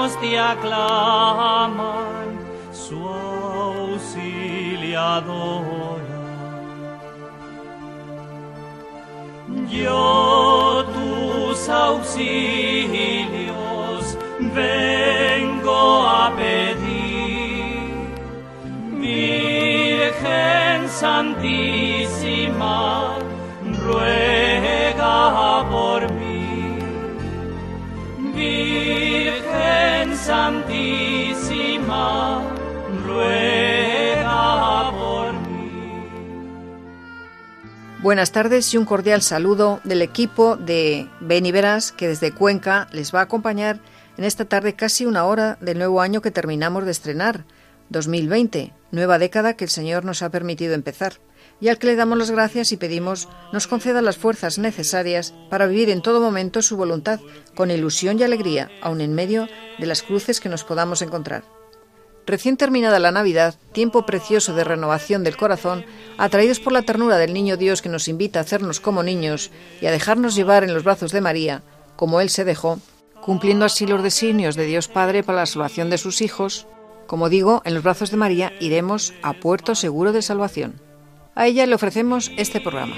Cristianos te aclaman, su auxiliadora. Yo tus auxilios vengo a pedir, Virgen Santísima, ruega por Virgen Santísima, ruega por mí. Buenas tardes y un cordial saludo del equipo de Verás que desde Cuenca les va a acompañar en esta tarde casi una hora del nuevo año que terminamos de estrenar, 2020, nueva década que el Señor nos ha permitido empezar y al que le damos las gracias y pedimos nos conceda las fuerzas necesarias para vivir en todo momento su voluntad, con ilusión y alegría, aun en medio de las cruces que nos podamos encontrar. Recién terminada la Navidad, tiempo precioso de renovación del corazón, atraídos por la ternura del Niño Dios que nos invita a hacernos como niños y a dejarnos llevar en los brazos de María, como Él se dejó, cumpliendo así los designios de Dios Padre para la salvación de sus hijos, como digo, en los brazos de María iremos a puerto seguro de salvación. A ella le ofrecemos este programa.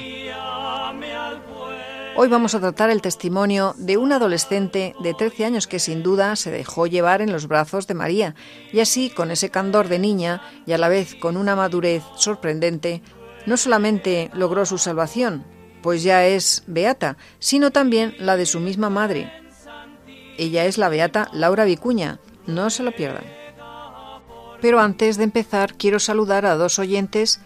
Hoy vamos a tratar el testimonio de un adolescente de 13 años que sin duda se dejó llevar en los brazos de María y así, con ese candor de niña y a la vez con una madurez sorprendente, no solamente logró su salvación, pues ya es beata, sino también la de su misma madre. Ella es la beata Laura Vicuña, no se lo pierdan. Pero antes de empezar quiero saludar a dos oyentes,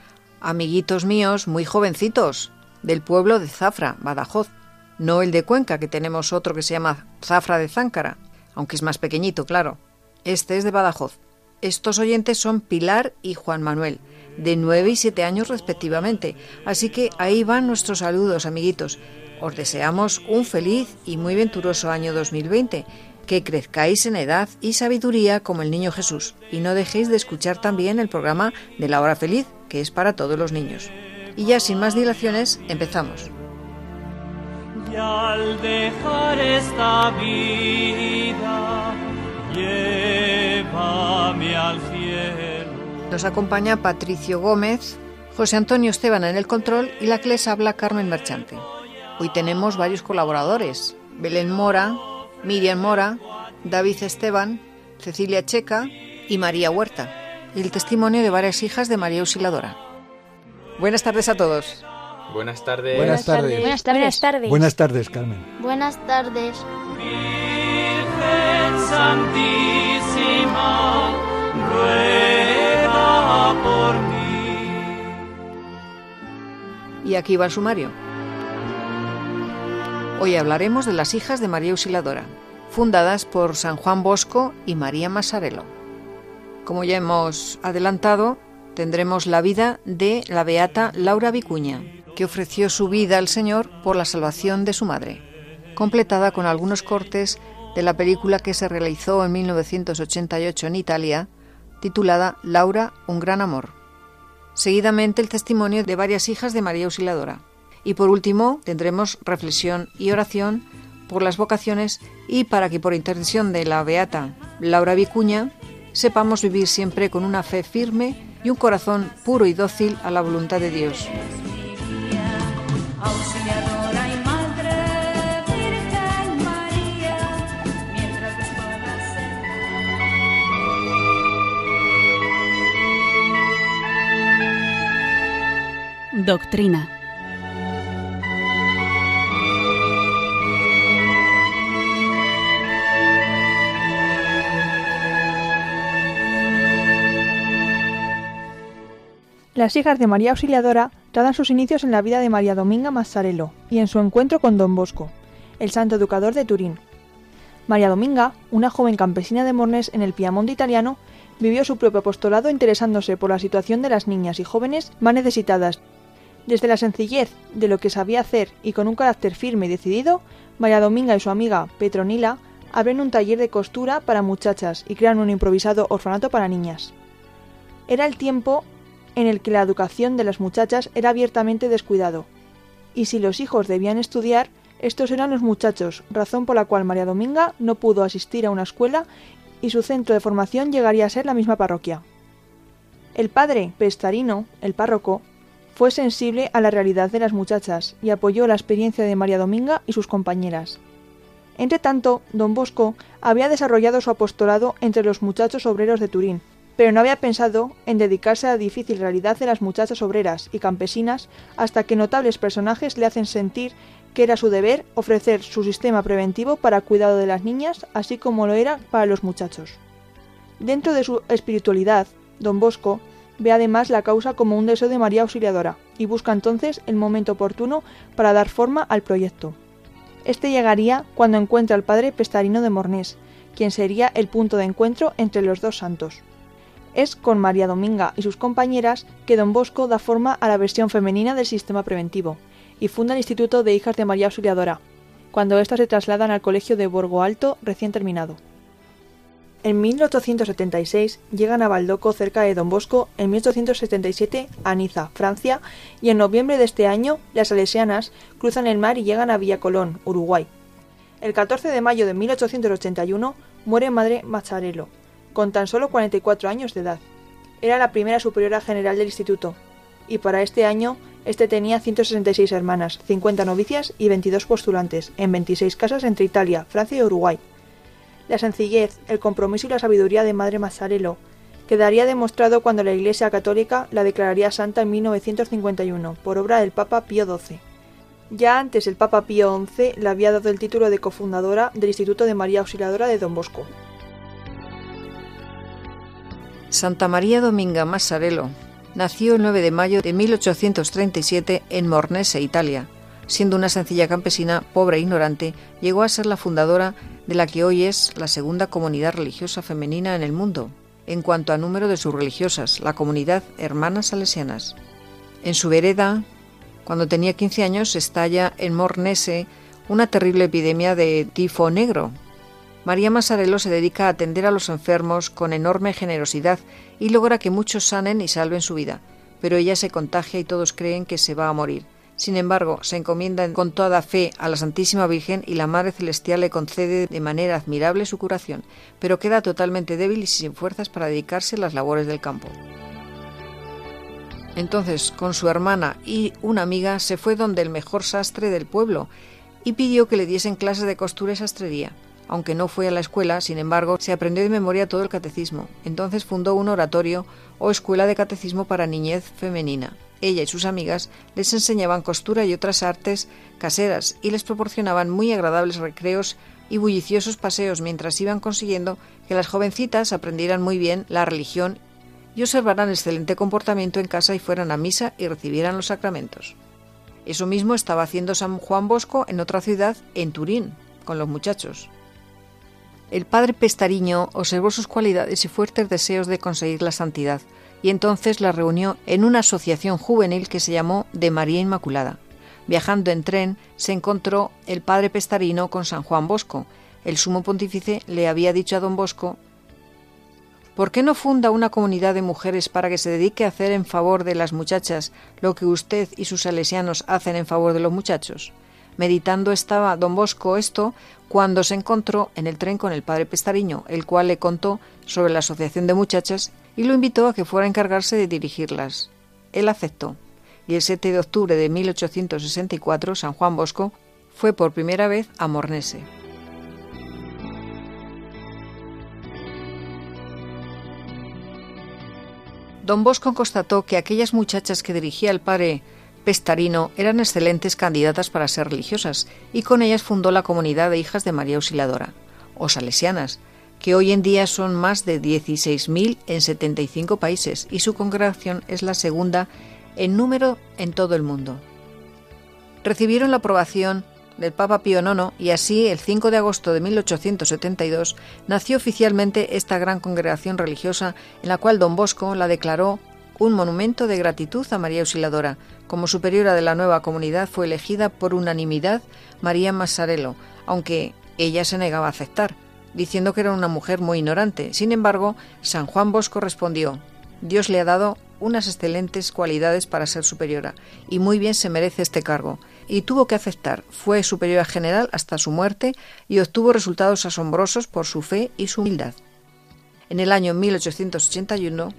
amiguitos míos muy jovencitos, del pueblo de Zafra, Badajoz. No el de Cuenca, que tenemos otro que se llama Zafra de Záncara, aunque es más pequeñito, claro. Este es de Badajoz. Estos oyentes son Pilar y Juan Manuel, de 9 y 7 años respectivamente. Así que ahí van nuestros saludos, amiguitos. Os deseamos un feliz y muy venturoso año 2020, que crezcáis en edad y sabiduría como el niño Jesús, y no dejéis de escuchar también el programa de la hora feliz, que es para todos los niños. Y ya sin más dilaciones, empezamos. Y al dejar esta vida, llévame al cielo. Nos acompaña Patricio Gómez, José Antonio Esteban en el control y la que les habla Carmen Merchante. Hoy tenemos varios colaboradores, Belén Mora, Miriam Mora, David Esteban, Cecilia Checa y María Huerta, y el testimonio de varias hijas de María Auxiliadora. Buenas tardes a todos. Buenas tardes. Buenas tardes. Buenas tardes. Buenas tardes. Buenas tardes, Carmen. Buenas tardes. Virgen Santísima, ruega por mí. Y aquí va el sumario. Hoy hablaremos de las hijas de María Auxiliadora, fundadas por San Juan Bosco y María Masarelo. Como ya hemos adelantado, tendremos la vida de la beata Laura Vicuña, que ofreció su vida al Señor por la salvación de su madre, completada con algunos cortes de la película que se realizó en 1988 en Italia, titulada Laura, un gran amor. Seguidamente el testimonio de varias hijas de María Auxiliadora. Y por último tendremos reflexión y oración por las vocaciones y para que por intercesión de la beata Laura Vicuña sepamos vivir siempre con una fe firme y un corazón puro y dócil a la voluntad de Dios. Doctrina. Las hijas de María Auxiliadora tratan sus inicios en la vida de María Dominga Mazzarello y en su encuentro con Don Bosco, el santo educador de Turín. María Dominga, una joven campesina de Mornés en el Piamonte italiano, vivió su propio apostolado interesándose por la situación de las niñas y jóvenes más necesitadas. Desde la sencillez de lo que sabía hacer y con un carácter firme y decidido, María Dominga y su amiga Petronila abren un taller de costura para muchachas y crean un improvisado orfanato para niñas. Era el tiempo en el que la educación de las muchachas era abiertamente descuidado, y si los hijos debían estudiar, estos eran los muchachos, razón por la cual María Dominga no pudo asistir a una escuela y su centro de formación llegaría a ser la misma parroquia. El padre Pestarino, el párroco, fue sensible a la realidad de las muchachas y apoyó la experiencia de María Dominga y sus compañeras. Entre tanto, don Bosco había desarrollado su apostolado entre los muchachos obreros de Turín, pero no había pensado en dedicarse a la difícil realidad de las muchachas obreras y campesinas hasta que notables personajes le hacen sentir que era su deber ofrecer su sistema preventivo para cuidado de las niñas, así como lo era para los muchachos. Dentro de su espiritualidad, don Bosco ve además la causa como un deseo de María Auxiliadora y busca entonces el momento oportuno para dar forma al proyecto. Este llegaría cuando encuentra al padre Pestarino de Mornés, quien sería el punto de encuentro entre los dos santos. Es con María Dominga y sus compañeras que don Bosco da forma a la versión femenina del sistema preventivo y funda el Instituto de Hijas de María Auxiliadora, cuando éstas se trasladan al colegio de Borgo Alto recién terminado. En 1876 llegan a Baldoco cerca de Don Bosco, en 1877 a Niza, Francia, y en noviembre de este año las salesianas cruzan el mar y llegan a Villa Colón, Uruguay. El 14 de mayo de 1881 muere Madre Mazzarello, con tan solo 44 años de edad. Era la primera superiora general del instituto, y para este año este tenía 166 hermanas, 50 novicias y 22 postulantes, en 26 casas entre Italia, Francia y Uruguay. La sencillez, el compromiso y la sabiduría de Madre Mazzarello quedaría demostrado cuando la Iglesia Católica la declararía santa en 1951, por obra del Papa Pío XII. Ya antes el Papa Pío XI le había dado el título de cofundadora del Instituto de María Auxiliadora de Don Bosco. Santa María Dominga Mazzarello nació el 9 de mayo de 1837 en Mornese, Italia. Siendo una sencilla campesina, pobre e ignorante, llegó a ser la fundadora de la que hoy es la segunda comunidad religiosa femenina en el mundo, en cuanto a número de sus religiosas, la comunidad Hermanas Salesianas. En su vereda, cuando tenía 15 años, estalla en Mornese una terrible epidemia de tifo negro. María Masarello se dedica a atender a los enfermos con enorme generosidad y logra que muchos sanen y salven su vida, pero ella se contagia y todos creen que se va a morir. Sin embargo, se encomienda con toda fe a la Santísima Virgen y la Madre Celestial le concede de manera admirable su curación, pero queda totalmente débil y sin fuerzas para dedicarse a las labores del campo. Entonces, con su hermana y una amiga, se fue donde el mejor sastre del pueblo y pidió que le diesen clases de costura y sastrería. Aunque no fue a la escuela, sin embargo, se aprendió de memoria todo el catecismo. Entonces fundó un oratorio o escuela de catecismo para niñez femenina. Ella y sus amigas les enseñaban costura y otras artes caseras y les proporcionaban muy agradables recreos y bulliciosos paseos mientras iban consiguiendo que las jovencitas aprendieran muy bien la religión y observaran excelente comportamiento en casa y fueran a misa y recibieran los sacramentos. Eso mismo estaba haciendo San Juan Bosco en otra ciudad, en Turín, con los muchachos. El padre Pestariño observó sus cualidades y fuertes deseos de conseguir la santidad, y entonces la reunió en una asociación juvenil que se llamó de María Inmaculada. Viajando en tren, se encontró el padre Pestarino con San Juan Bosco. El sumo pontífice le había dicho a don Bosco ¿Por qué no funda una comunidad de mujeres para que se dedique a hacer en favor de las muchachas lo que usted y sus salesianos hacen en favor de los muchachos? Meditando estaba don Bosco esto cuando se encontró en el tren con el padre Pestariño, el cual le contó sobre la asociación de muchachas y lo invitó a que fuera a encargarse de dirigirlas. Él aceptó, y el 7 de octubre de 1864 San Juan Bosco fue por primera vez a Mornese. Don Bosco constató que aquellas muchachas que dirigía el padre Pestarino eran excelentes candidatas para ser religiosas y con ellas fundó la comunidad de hijas de María Auxiliadora, o salesianas, que hoy en día son más de 16.000 en 75 países y su congregación es la segunda en número en todo el mundo. Recibieron la aprobación del Papa Pío IX y así el 5 de agosto de 1872 nació oficialmente esta gran congregación religiosa en la cual don Bosco la declaró un monumento de gratitud a María Auxiliadora. Como superiora de la nueva comunidad fue elegida por unanimidad María Massarello, aunque ella se negaba a aceptar, diciendo que era una mujer muy ignorante. Sin embargo, San Juan Bosco respondió, Dios le ha dado unas excelentes cualidades para ser superiora, y muy bien se merece este cargo, y tuvo que aceptar. Fue superiora general hasta su muerte y obtuvo resultados asombrosos por su fe y su humildad. En el año 1881,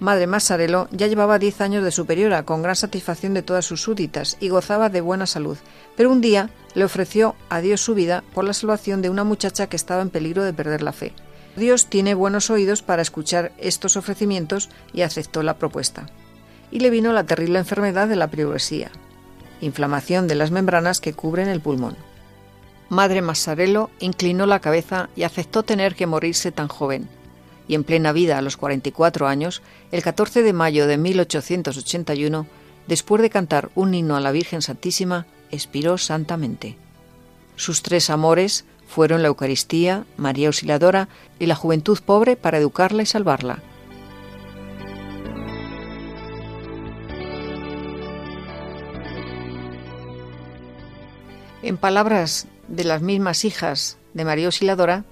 Madre Massarello ya llevaba diez años de superiora, con gran satisfacción de todas sus súditas, y gozaba de buena salud. Pero un día le ofreció a Dios su vida por la salvación de una muchacha que estaba en peligro de perder la fe. Dios tiene buenos oídos para escuchar estos ofrecimientos y aceptó la propuesta. Y le vino la terrible enfermedad de la pleuresía, inflamación de las membranas que cubren el pulmón. Madre Massarello inclinó la cabeza y aceptó tener que morirse tan joven y en plena vida a los 44 años, el 14 de mayo de 1881, después de cantar un himno a la Virgen Santísima, expiró santamente. Sus tres amores fueron la Eucaristía, María Auxiliadora y la juventud pobre para educarla y salvarla. En palabras de las mismas hijas de María Auxiliadora,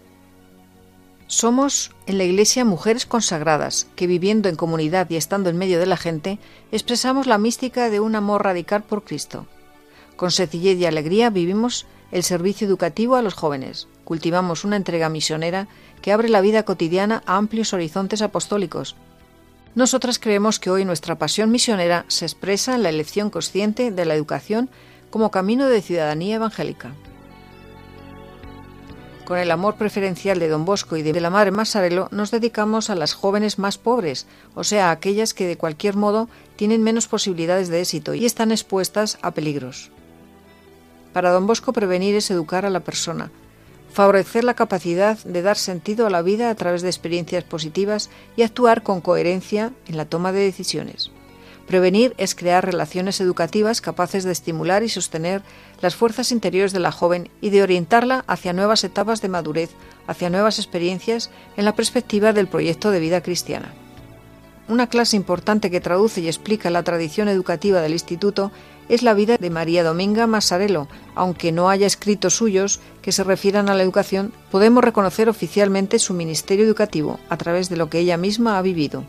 somos en la Iglesia mujeres consagradas que viviendo en comunidad y estando en medio de la gente expresamos la mística de un amor radical por Cristo. Con sencillez y alegría vivimos el servicio educativo a los jóvenes, cultivamos una entrega misionera que abre la vida cotidiana a amplios horizontes apostólicos. Nosotras creemos que hoy nuestra pasión misionera se expresa en la elección consciente de la educación como camino de ciudadanía evangélica con el amor preferencial de don Bosco y de la madre Massarello, nos dedicamos a las jóvenes más pobres, o sea, a aquellas que de cualquier modo tienen menos posibilidades de éxito y están expuestas a peligros. Para don Bosco prevenir es educar a la persona, favorecer la capacidad de dar sentido a la vida a través de experiencias positivas y actuar con coherencia en la toma de decisiones. Prevenir es crear relaciones educativas capaces de estimular y sostener las fuerzas interiores de la joven y de orientarla hacia nuevas etapas de madurez, hacia nuevas experiencias en la perspectiva del proyecto de vida cristiana. Una clase importante que traduce y explica la tradición educativa del instituto es la vida de María Dominga Massarello. Aunque no haya escritos suyos que se refieran a la educación, podemos reconocer oficialmente su ministerio educativo a través de lo que ella misma ha vivido.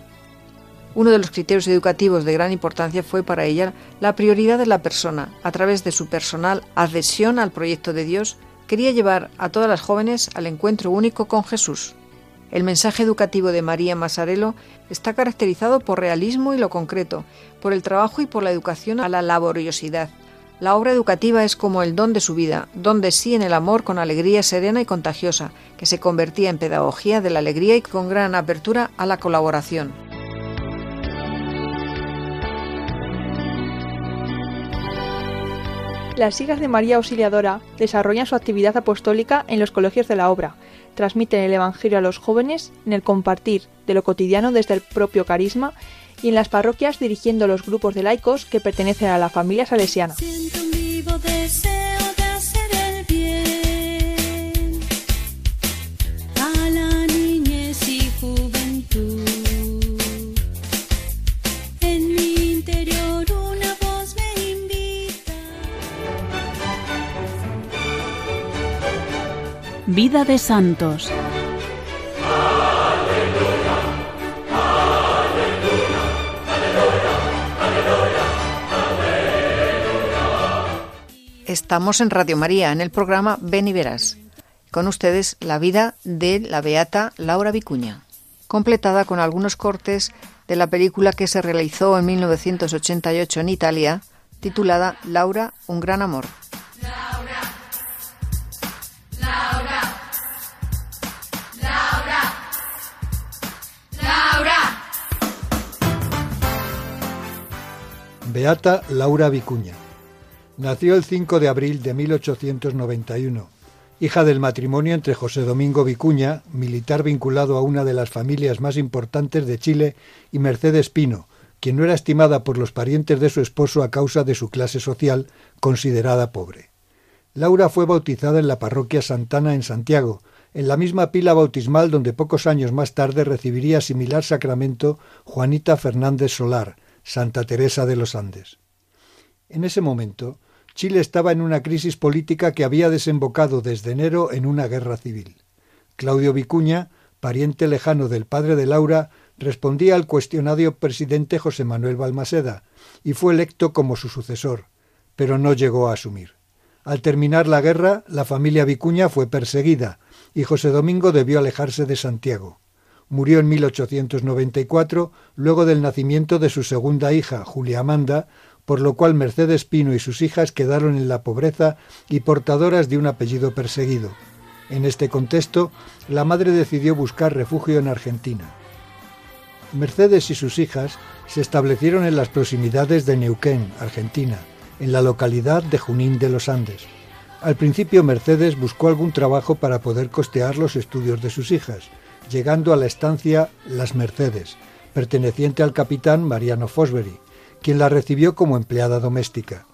Uno de los criterios educativos de gran importancia fue para ella la prioridad de la persona. A través de su personal adhesión al proyecto de Dios, quería llevar a todas las jóvenes al encuentro único con Jesús. El mensaje educativo de María Massarello está caracterizado por realismo y lo concreto, por el trabajo y por la educación a la laboriosidad. La obra educativa es como el don de su vida, don de sí en el amor con alegría serena y contagiosa, que se convertía en pedagogía de la alegría y con gran apertura a la colaboración. Las hijas de María Auxiliadora desarrollan su actividad apostólica en los colegios de la obra, transmiten el Evangelio a los jóvenes en el compartir de lo cotidiano desde el propio carisma y en las parroquias dirigiendo los grupos de laicos que pertenecen a la familia salesiana. Vida de santos. Estamos en Radio María, en el programa Ven y Verás. Con ustedes la vida de la beata Laura Vicuña, completada con algunos cortes de la película que se realizó en 1988 en Italia, titulada Laura, un gran amor. Beata Laura Vicuña. Nació el 5 de abril de 1891 hija del matrimonio entre José Domingo Vicuña, militar vinculado a una de las familias más importantes de Chile, y Mercedes Pino, quien no era estimada por los parientes de su esposo a causa de su clase social, considerada pobre. Laura fue bautizada en la parroquia Santana en Santiago, en la misma pila bautismal donde pocos años más tarde recibiría similar sacramento Juanita Fernández Solar, Santa Teresa de los Andes. En ese momento, Chile estaba en una crisis política que había desembocado desde enero en una guerra civil. Claudio Vicuña, pariente lejano del padre de Laura, respondía al cuestionado presidente José Manuel Balmaseda y fue electo como su sucesor, pero no llegó a asumir. Al terminar la guerra, la familia Vicuña fue perseguida y José Domingo debió alejarse de Santiago. Murió en 1894, luego del nacimiento de su segunda hija, Julia Amanda, por lo cual Mercedes Pino y sus hijas quedaron en la pobreza y portadoras de un apellido perseguido. En este contexto, la madre decidió buscar refugio en Argentina. Mercedes y sus hijas se establecieron en las proximidades de Neuquén, Argentina, en la localidad de Junín de los Andes. Al principio Mercedes buscó algún trabajo para poder costear los estudios de sus hijas, llegando a la estancia Las Mercedes, perteneciente al capitán Mariano Fosbury, quien la recibió como empleada doméstica.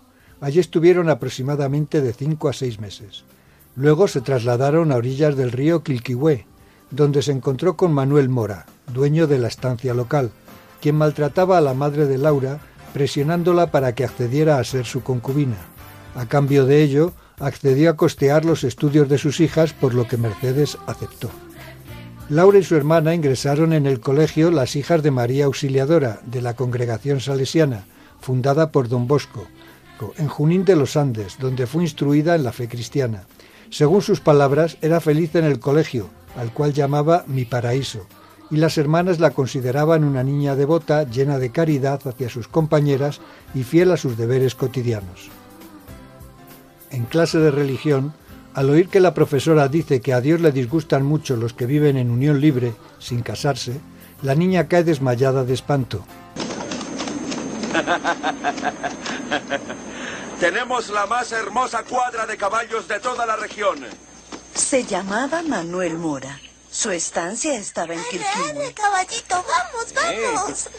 Allí estuvieron aproximadamente de cinco a seis meses. Luego se trasladaron a orillas del río Quilquihue, donde se encontró con Manuel Mora, dueño de la estancia local, quien maltrataba a la madre de Laura, presionándola para que accediera a ser su concubina. A cambio de ello, accedió a costear los estudios de sus hijas, por lo que Mercedes aceptó. Laura y su hermana ingresaron en el colegio Las Hijas de María Auxiliadora de la Congregación Salesiana, fundada por don Bosco, en Junín de los Andes, donde fue instruida en la fe cristiana. Según sus palabras, era feliz en el colegio, al cual llamaba mi paraíso, y las hermanas la consideraban una niña devota, llena de caridad hacia sus compañeras y fiel a sus deberes cotidianos. En clase de religión, al oír que la profesora dice que a Dios le disgustan mucho los que viven en unión libre, sin casarse, la niña cae desmayada de espanto. Tenemos la más hermosa cuadra de caballos de toda la región. Se llamaba Manuel Mora. Su estancia estaba en Quilquihue. caballito, vamos, vamos.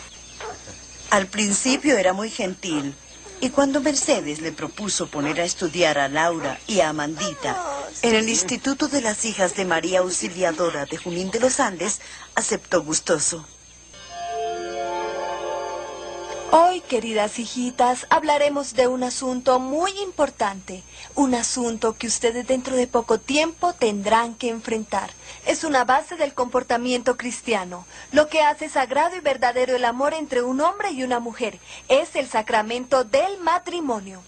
Al principio era muy gentil. Y cuando Mercedes le propuso poner a estudiar a Laura y a Amandita en el Instituto de las Hijas de María Auxiliadora de Junín de los Andes, aceptó gustoso. Hoy, queridas hijitas, hablaremos de un asunto muy importante, un asunto que ustedes dentro de poco tiempo tendrán que enfrentar. Es una base del comportamiento cristiano. Lo que hace sagrado y verdadero el amor entre un hombre y una mujer es el sacramento del matrimonio.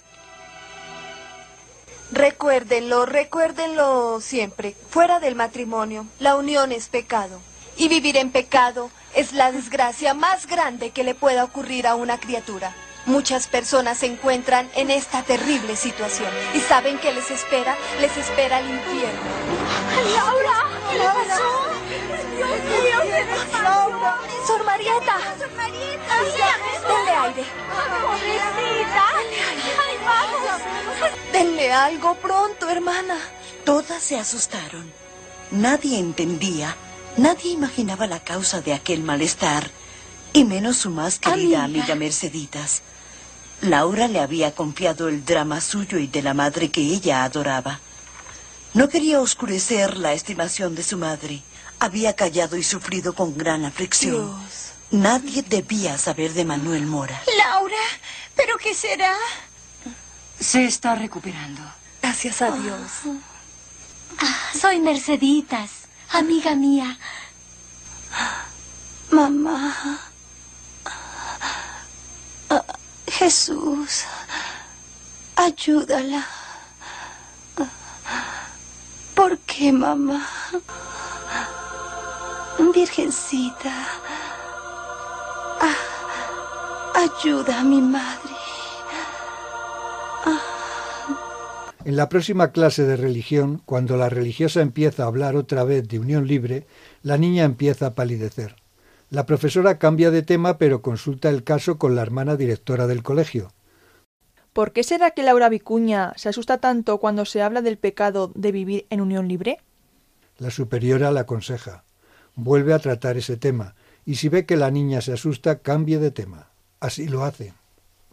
Recuérdenlo, recuérdenlo siempre. Fuera del matrimonio, la unión es pecado. Y vivir en pecado es la desgracia más grande que le pueda ocurrir a una criatura. Muchas personas se encuentran en esta terrible situación y saben que les espera, les espera el infierno. Laura, ¿qué le pasó? Dios mío, ¿qué le pasó? Sor Marieta, Sor Marieta, denle aire. Pobrecita. Ay, vamos. Denle algo pronto, hermana. Todas se asustaron. Nadie entendía, nadie imaginaba la causa de aquel malestar, y menos su más querida Amiga. amiga Merceditas. Laura le había confiado el drama suyo y de la madre que ella adoraba. No quería oscurecer la estimación de su madre. Había callado y sufrido con gran aflicción. Dios. Nadie debía saber de Manuel Mora. Laura, ¿pero qué será? Se está recuperando. Gracias a Dios. Ah, soy Merceditas, amiga mía. Mamá. Ah, Jesús, ayúdala. ¿Por qué, mamá? Virgencita, ah, ayuda a mi madre. En la próxima clase de religión, cuando la religiosa empieza a hablar otra vez de unión libre, la niña empieza a palidecer. La profesora cambia de tema pero consulta el caso con la hermana directora del colegio. ¿Por qué será que Laura Vicuña se asusta tanto cuando se habla del pecado de vivir en unión libre? La superiora la aconseja. Vuelve a tratar ese tema y si ve que la niña se asusta, cambie de tema. Así lo hace.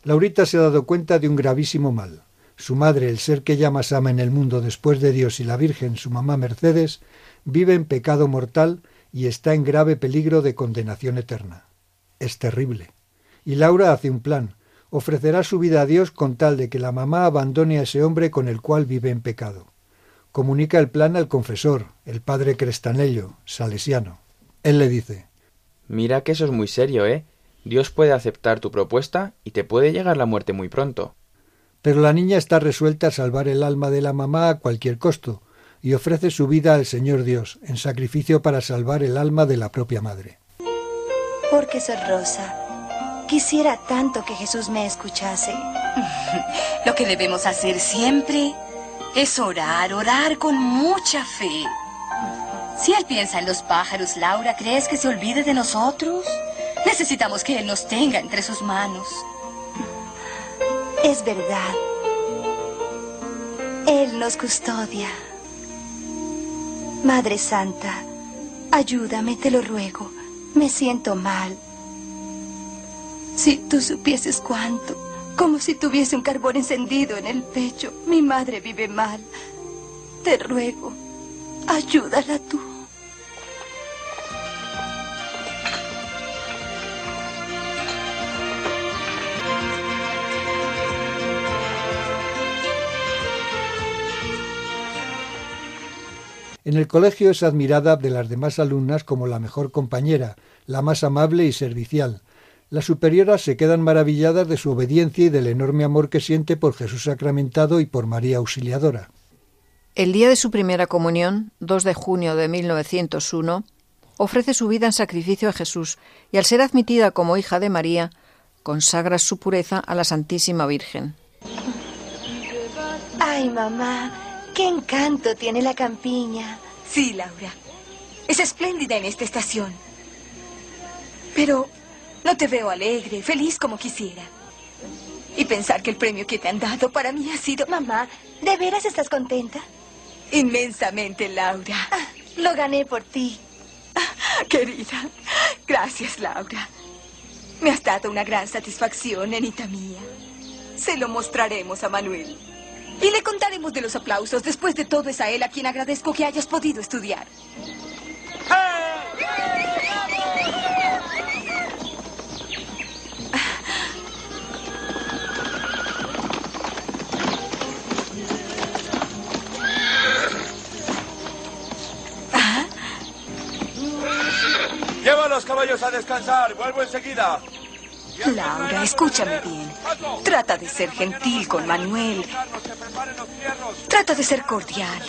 Laurita se ha dado cuenta de un gravísimo mal. Su madre, el ser que ella más ama en el mundo después de Dios y la Virgen, su mamá Mercedes, vive en pecado mortal y está en grave peligro de condenación eterna. Es terrible. Y Laura hace un plan. Ofrecerá su vida a Dios con tal de que la mamá abandone a ese hombre con el cual vive en pecado. Comunica el plan al confesor, el padre Crestanello, salesiano. Él le dice Mira que eso es muy serio, ¿eh? Dios puede aceptar tu propuesta y te puede llegar la muerte muy pronto. Pero la niña está resuelta a salvar el alma de la mamá a cualquier costo, y ofrece su vida al Señor Dios en sacrificio para salvar el alma de la propia madre. Porque soy Rosa. Quisiera tanto que Jesús me escuchase. Lo que debemos hacer siempre es orar, orar con mucha fe. Si Él piensa en los pájaros, Laura, ¿crees que se olvide de nosotros? Necesitamos que Él nos tenga entre sus manos. Es verdad. Él nos custodia. Madre Santa, ayúdame, te lo ruego. Me siento mal. Si tú supieses cuánto, como si tuviese un carbón encendido en el pecho. Mi madre vive mal. Te ruego, ayúdala tú. En el colegio es admirada de las demás alumnas como la mejor compañera, la más amable y servicial. Las superioras se quedan maravilladas de su obediencia y del enorme amor que siente por Jesús sacramentado y por María Auxiliadora. El día de su primera comunión, 2 de junio de 1901, ofrece su vida en sacrificio a Jesús y al ser admitida como hija de María, consagra su pureza a la Santísima Virgen. Ay, mamá, qué encanto tiene la campiña. Sí, Laura. Es espléndida en esta estación. Pero no te veo alegre, feliz como quisiera. Y pensar que el premio que te han dado para mí ha sido... Mamá, ¿de veras estás contenta? Inmensamente, Laura. Ah, lo gané por ti. Querida, gracias, Laura. Me has dado una gran satisfacción, nenita mía. Se lo mostraremos a Manuel. Y le contaremos de los aplausos. Después de todo, es a él a quien agradezco que hayas podido estudiar. Lleva a los caballos a descansar. Vuelvo enseguida. Laura, escúchame bien. Trata de ser gentil con Manuel. Trata de ser cordial.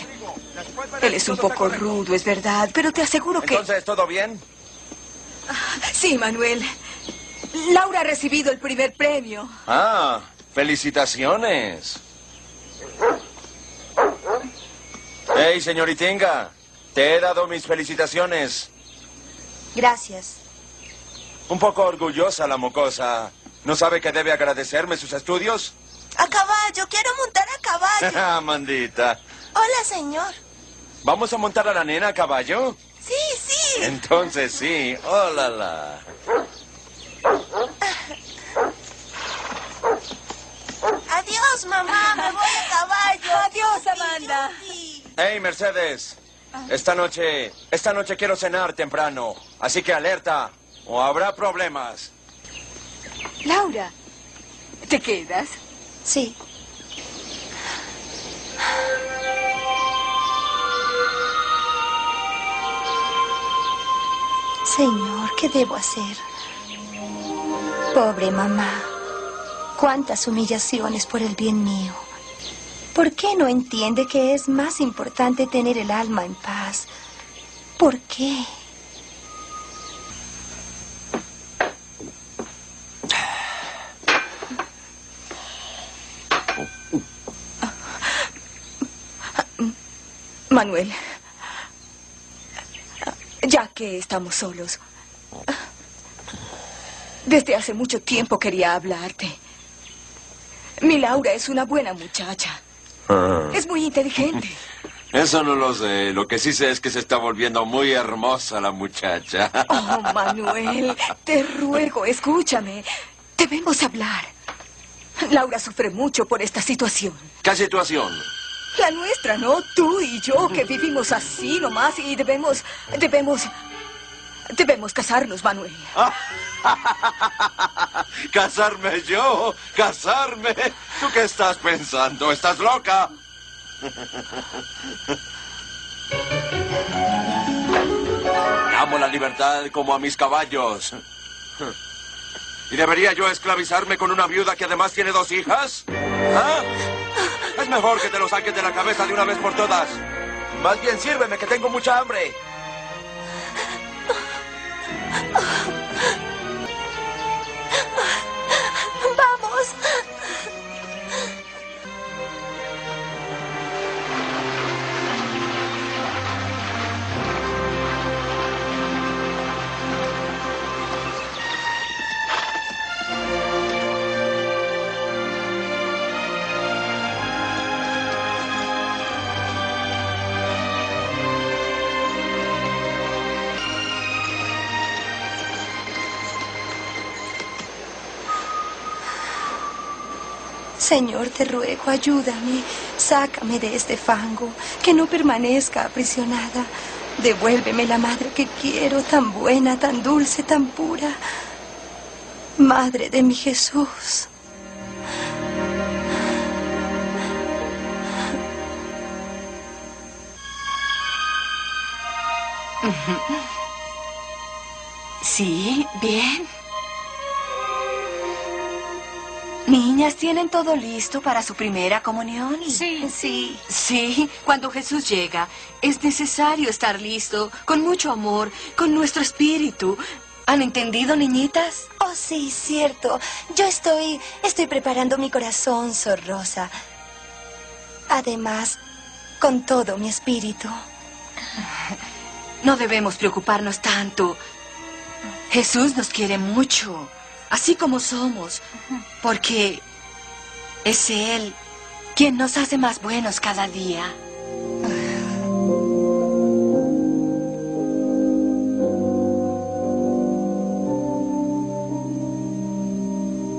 Él es un poco rudo, es verdad, pero te aseguro que... Entonces, ¿todo bien? Sí, Manuel. Laura ha recibido el primer premio. Ah, felicitaciones. Hey, señoritinga. Te he dado mis felicitaciones. Gracias. Un poco orgullosa la mocosa. ¿No sabe que debe agradecerme sus estudios? A caballo, quiero montar a caballo. Amandita. Hola, señor. ¿Vamos a montar a la nena a caballo? Sí, sí. Entonces sí. Hola, la. Adiós, mamá. Me voy a caballo. Adiós, Amanda. Hey, Mercedes. Esta noche, esta noche quiero cenar temprano. Así que alerta o habrá problemas. Laura, ¿te quedas? Sí. Señor, ¿qué debo hacer? Pobre mamá. Cuántas humillaciones por el bien mío. ¿Por qué no entiende que es más importante tener el alma en paz? ¿Por qué? Manuel, ya que estamos solos, desde hace mucho tiempo quería hablarte. Mi Laura es una buena muchacha. Ah. Es muy inteligente. Eso no lo sé. Lo que sí sé es que se está volviendo muy hermosa la muchacha. Oh, Manuel, te ruego, escúchame. Debemos hablar. Laura sufre mucho por esta situación. ¿Qué situación? La nuestra, ¿no? Tú y yo que vivimos así nomás y debemos... Debemos... Debemos casarnos, Manuel. ¿Casarme yo? ¿Casarme? ¿Tú qué estás pensando? ¿Estás loca? Amo la libertad como a mis caballos. ¿Y debería yo esclavizarme con una viuda que además tiene dos hijas? ¿Ah? Es mejor que te lo saques de la cabeza de una vez por todas. Más bien sírveme, que tengo mucha hambre. Señor, te ruego, ayúdame. Sácame de este fango, que no permanezca aprisionada. Devuélveme la madre que quiero, tan buena, tan dulce, tan pura. Madre de mi Jesús. Sí, bien. Niñas, ¿tienen todo listo para su primera comunión? Sí. Sí. Sí, cuando Jesús llega, es necesario estar listo, con mucho amor, con nuestro espíritu. ¿Han entendido, niñitas? Oh, sí, cierto. Yo estoy, estoy preparando mi corazón, Sor Rosa. Además, con todo mi espíritu. No debemos preocuparnos tanto. Jesús nos quiere mucho, así como somos, porque es Él quien nos hace más buenos cada día.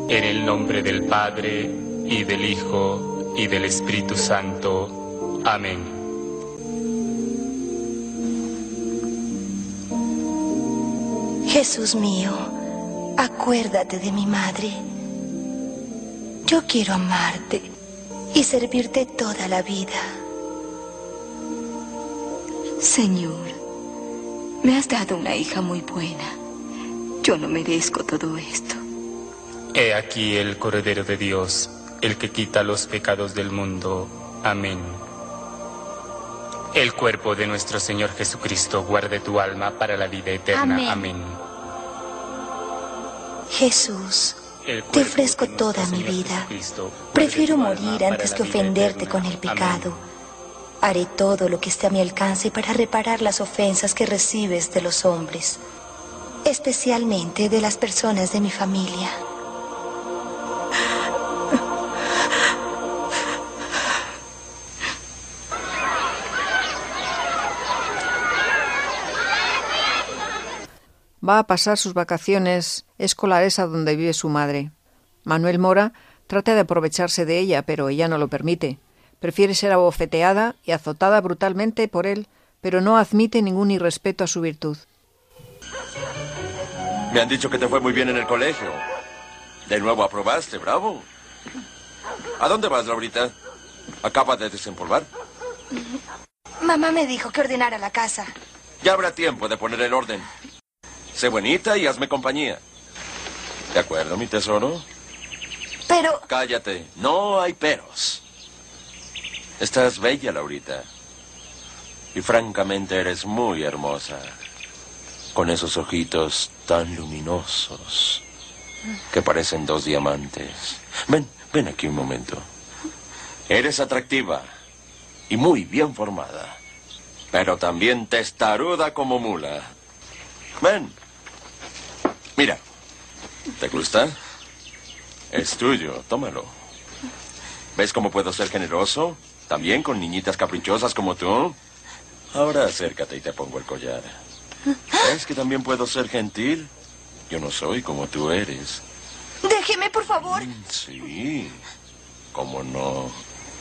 En el nombre del Padre, y del Hijo, y del Espíritu Santo. Amén. Jesús mío, acuérdate de mi madre. Yo quiero amarte y servirte toda la vida. Señor, me has dado una hija muy buena. Yo no merezco todo esto. He aquí el Cordero de Dios, el que quita los pecados del mundo. Amén. El cuerpo de nuestro Señor Jesucristo guarde tu alma para la vida eterna. Amén. Amén. Jesús, te ofrezco toda mi vida. Prefiero morir antes que ofenderte con el pecado. Haré todo lo que esté a mi alcance para reparar las ofensas que recibes de los hombres, especialmente de las personas de mi familia. Va a pasar sus vacaciones escolares a donde vive su madre. Manuel Mora trata de aprovecharse de ella, pero ella no lo permite. Prefiere ser abofeteada y azotada brutalmente por él, pero no admite ningún irrespeto a su virtud. Me han dicho que te fue muy bien en el colegio. De nuevo aprobaste, bravo. ¿A dónde vas, Laurita? Acaba de desempolvar. Mamá me dijo que ordenara la casa. Ya habrá tiempo de poner el orden. Sé bonita y hazme compañía. ¿De acuerdo, mi tesoro? Pero Cállate. No hay peros. Estás bella, Laurita. Y francamente eres muy hermosa. Con esos ojitos tan luminosos que parecen dos diamantes. Ven, ven aquí un momento. Eres atractiva y muy bien formada, pero también testaruda como mula. Ven. Mira. ¿Te gusta? Es tuyo, tómalo. ¿Ves cómo puedo ser generoso? También con niñitas caprichosas como tú. Ahora acércate y te pongo el collar. ¿Ves que también puedo ser gentil? Yo no soy como tú eres. Déjeme, por favor. Sí. ¿Cómo no?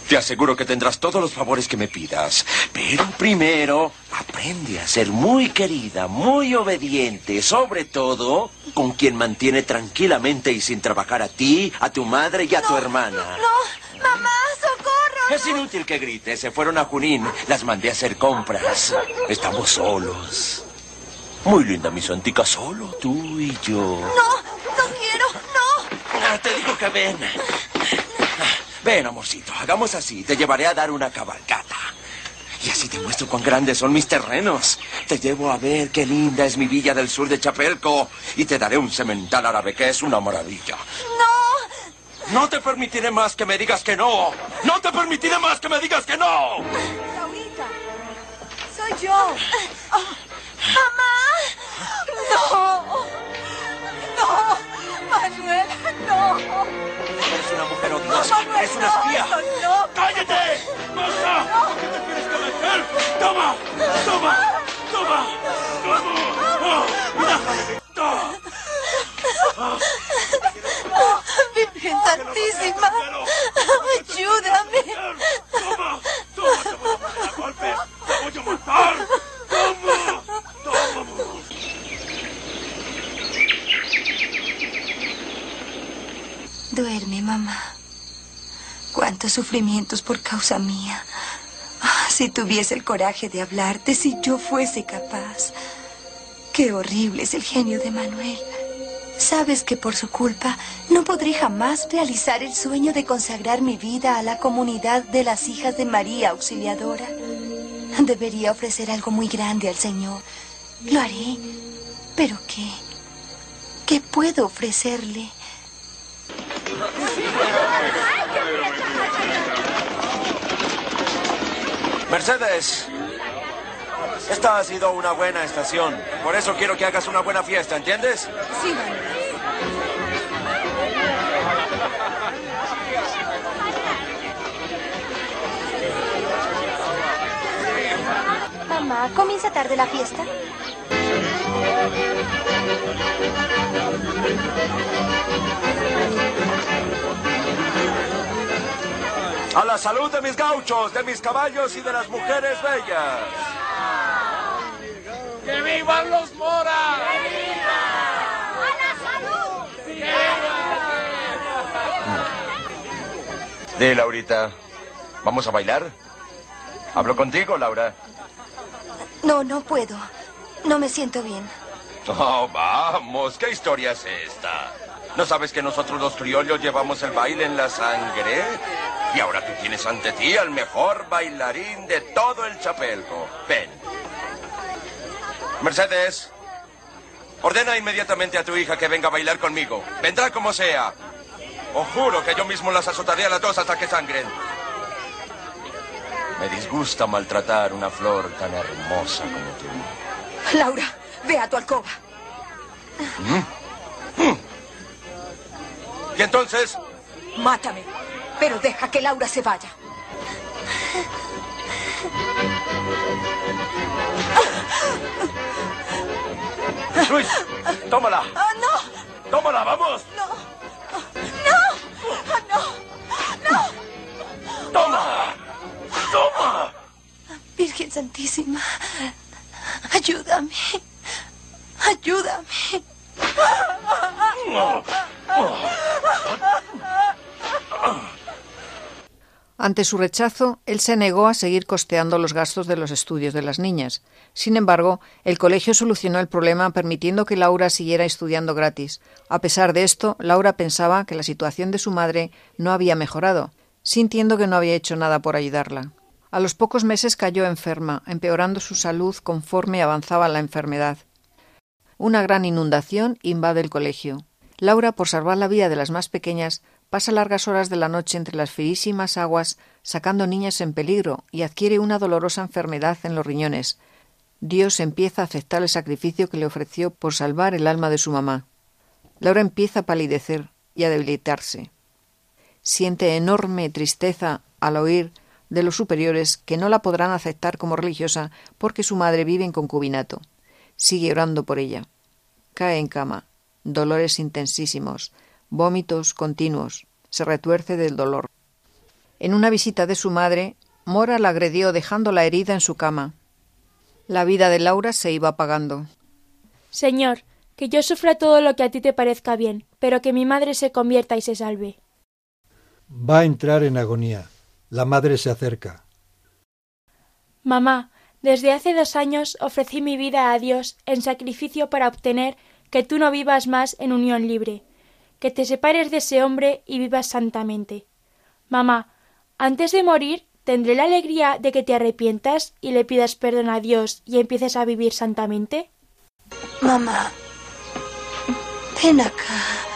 Te aseguro que tendrás todos los favores que me pidas. Pero primero, aprende a ser muy querida, muy obediente, sobre todo con quien mantiene tranquilamente y sin trabajar a ti, a tu madre y a tu hermana. No, mamá, socorro. Es inútil que grites. Se fueron a Junín. Las mandé a hacer compras. Estamos solos. Muy linda mi santica, solo tú y yo. No, no quiero, no. Ah, te digo que ven. Ven, amorcito, hagamos así. Te llevaré a dar una cabalgata. Y así te muestro cuán grandes son mis terrenos. Te llevo a ver qué linda es mi villa del sur de Chapelco. Y te daré un semental árabe que es una maravilla. No. No te permitiré más que me digas que no. No te permitiré más que me digas que no. Laurita, soy yo. Oh, mamá. No. No. Manuel, no. Eres una mujer odiosa. Manuel, Eres una no, espía. no. ¡Cállate! ¡Basta! ¿Qué te tienes que meter? ¡Toma! ¡Toma! ¡Toma! ¡Toma! ¡Déjame! ¡Toma! Virgen Santísima, ayúdame. ¡Toma! ¡Toma! ¡Te voy a matar a golpes! ¡Te voy a matar! ¡Toma! ¡Toma! Duerme, mamá. Cuántos sufrimientos por causa mía. Ah, si tuviese el coraje de hablarte, si yo fuese capaz. Qué horrible es el genio de Manuel. Sabes que por su culpa no podré jamás realizar el sueño de consagrar mi vida a la comunidad de las hijas de María Auxiliadora. Debería ofrecer algo muy grande al Señor. Lo haré. ¿Pero qué? ¿Qué puedo ofrecerle? Mercedes, esta ha sido una buena estación. Por eso quiero que hagas una buena fiesta, ¿entiendes? Sí. Mamá, ¿comienza tarde la fiesta? A la salud de mis gauchos, de mis caballos y de las mujeres bellas. ¡Que vivan los moras! Di, Laurita, ¿vamos a bailar? Hablo contigo, Laura. No, no puedo. No me siento bien. Oh, vamos, ¿qué historia es esta? ¿No sabes que nosotros los criollos llevamos el baile en la sangre? Y ahora tú tienes ante ti al mejor bailarín de todo el Chapelco. Ven. Mercedes, ordena inmediatamente a tu hija que venga a bailar conmigo. Vendrá como sea. Os juro que yo mismo las azotaré a las dos hasta que sangren. Me disgusta maltratar una flor tan hermosa como tú. Laura, ve a tu alcoba. ¿Y entonces? Mátame, pero deja que Laura se vaya. Luis, tómala. ¡Ah, no! Tómala, vamos. ¡No! ¡No! ¡No! ¡No! Toma. Toma. Virgen Santísima, ayúdame. Ayúdame. Ante su rechazo, él se negó a seguir costeando los gastos de los estudios de las niñas. Sin embargo, el colegio solucionó el problema permitiendo que Laura siguiera estudiando gratis. A pesar de esto, Laura pensaba que la situación de su madre no había mejorado, sintiendo que no había hecho nada por ayudarla. A los pocos meses cayó enferma, empeorando su salud conforme avanzaba la enfermedad. Una gran inundación invade el colegio. Laura, por salvar la vida de las más pequeñas, pasa largas horas de la noche entre las fríísimas aguas sacando niñas en peligro y adquiere una dolorosa enfermedad en los riñones. Dios empieza a aceptar el sacrificio que le ofreció por salvar el alma de su mamá. Laura empieza a palidecer y a debilitarse. siente enorme tristeza al oír de los superiores que no la podrán aceptar como religiosa porque su madre vive en concubinato. Sigue orando por ella. Cae en cama, dolores intensísimos, vómitos continuos, se retuerce del dolor. En una visita de su madre, Mora la agredió dejándola herida en su cama. La vida de Laura se iba apagando. Señor, que yo sufra todo lo que a ti te parezca bien, pero que mi madre se convierta y se salve. Va a entrar en agonía. La madre se acerca. Mamá, desde hace dos años ofrecí mi vida a Dios en sacrificio para obtener que tú no vivas más en unión libre, que te separes de ese hombre y vivas santamente. Mamá, antes de morir tendré la alegría de que te arrepientas y le pidas perdón a Dios y empieces a vivir santamente. Mamá, ven acá.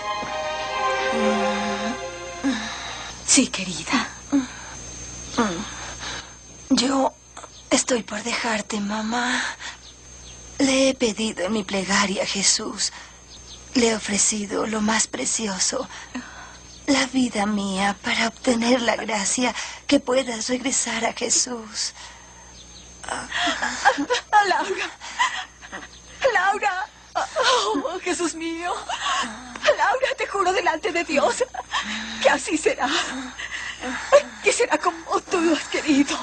Sí, querida. Yo estoy por dejarte, mamá. Le he pedido en mi plegaria a Jesús. Le he ofrecido lo más precioso, la vida mía, para obtener la gracia que puedas regresar a Jesús. Laura. Laura. Oh, Jesús mío. Laura, te juro delante de Dios que así será. Que será como tú lo has querido.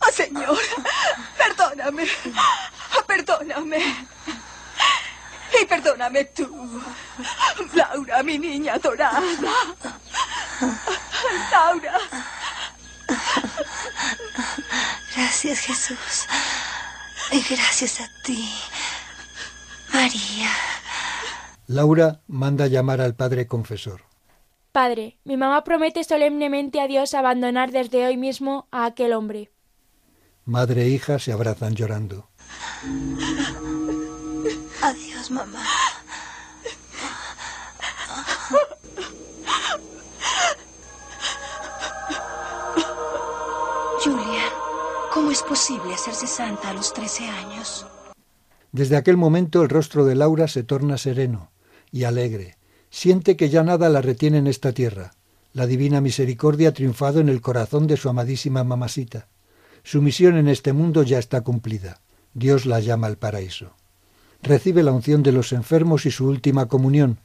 Oh, Señor, perdóname. Perdóname. Y perdóname tú, Laura, mi niña adorada. Laura. Gracias, Jesús. Y gracias a ti, María. Laura manda llamar al padre confesor. Padre, mi mamá promete solemnemente a Dios abandonar desde hoy mismo a aquel hombre. Madre e hija se abrazan llorando. Adiós, mamá. Julia, ¿cómo es posible hacerse santa a los trece años? Desde aquel momento el rostro de Laura se torna sereno y alegre. Siente que ya nada la retiene en esta tierra. La divina misericordia ha triunfado en el corazón de su amadísima mamasita. Su misión en este mundo ya está cumplida. Dios la llama al paraíso. Recibe la unción de los enfermos y su última comunión.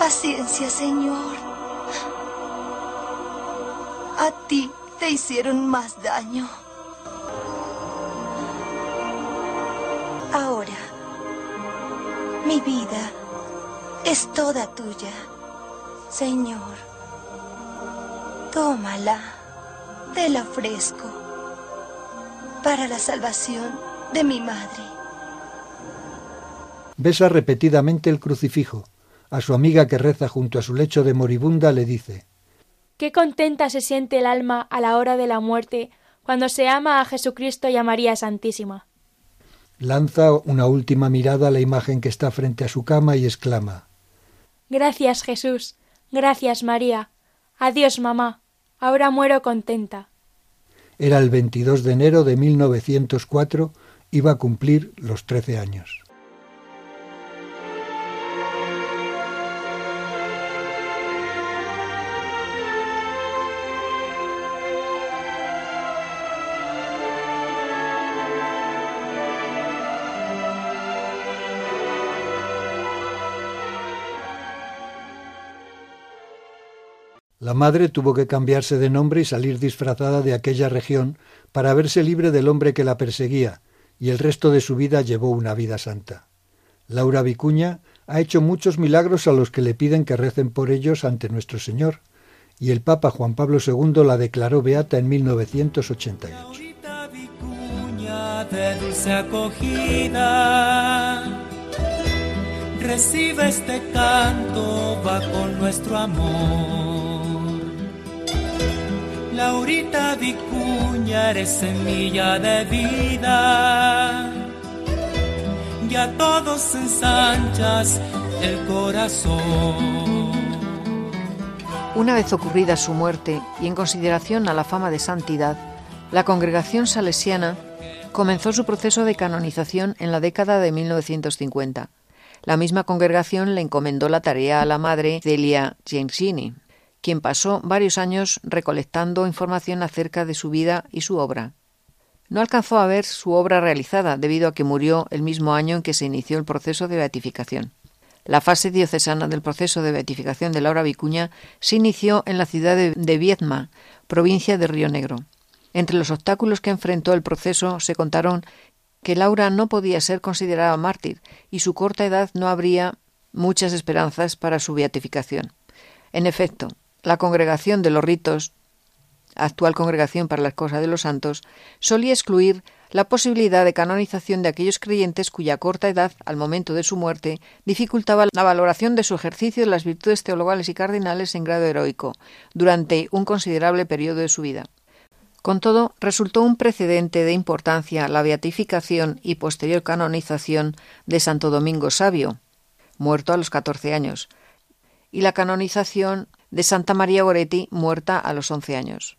Paciencia, Señor. A ti te hicieron más daño. Ahora, mi vida es toda tuya. Señor, tómala, te la ofrezco para la salvación de mi madre. Besa repetidamente el crucifijo. A su amiga que reza junto a su lecho de moribunda le dice Qué contenta se siente el alma a la hora de la muerte cuando se ama a Jesucristo y a María Santísima. Lanza una última mirada a la imagen que está frente a su cama y exclama Gracias, Jesús. Gracias, María. Adiós, mamá. Ahora muero contenta. Era el 22 de enero de 1904, iba a cumplir los 13 años. La madre tuvo que cambiarse de nombre y salir disfrazada de aquella región para verse libre del hombre que la perseguía, y el resto de su vida llevó una vida santa. Laura Vicuña ha hecho muchos milagros a los que le piden que recen por ellos ante nuestro Señor, y el Papa Juan Pablo II la declaró beata en 1988. de dulce acogida. Recibe este canto, va con nuestro amor. Laurita Vicuña, eres semilla de vida. Y a todos ensanchas el corazón. Una vez ocurrida su muerte y en consideración a la fama de santidad, la congregación salesiana comenzó su proceso de canonización en la década de 1950. La misma congregación le encomendó la tarea a la madre Celia Gensini, quien pasó varios años recolectando información acerca de su vida y su obra. No alcanzó a ver su obra realizada debido a que murió el mismo año en que se inició el proceso de beatificación. La fase diocesana del proceso de beatificación de Laura Vicuña se inició en la ciudad de Viedma, provincia de Río Negro. Entre los obstáculos que enfrentó el proceso se contaron que Laura no podía ser considerada mártir y su corta edad no habría muchas esperanzas para su beatificación. En efecto, la congregación de los ritos, actual congregación para las cosas de los santos, solía excluir la posibilidad de canonización de aquellos creyentes cuya corta edad, al momento de su muerte, dificultaba la valoración de su ejercicio de las virtudes teologales y cardinales en grado heroico, durante un considerable periodo de su vida. Con todo, resultó un precedente de importancia la beatificación y posterior canonización de Santo Domingo Sabio, muerto a los catorce años, y la canonización de Santa María Goretti, muerta a los once años.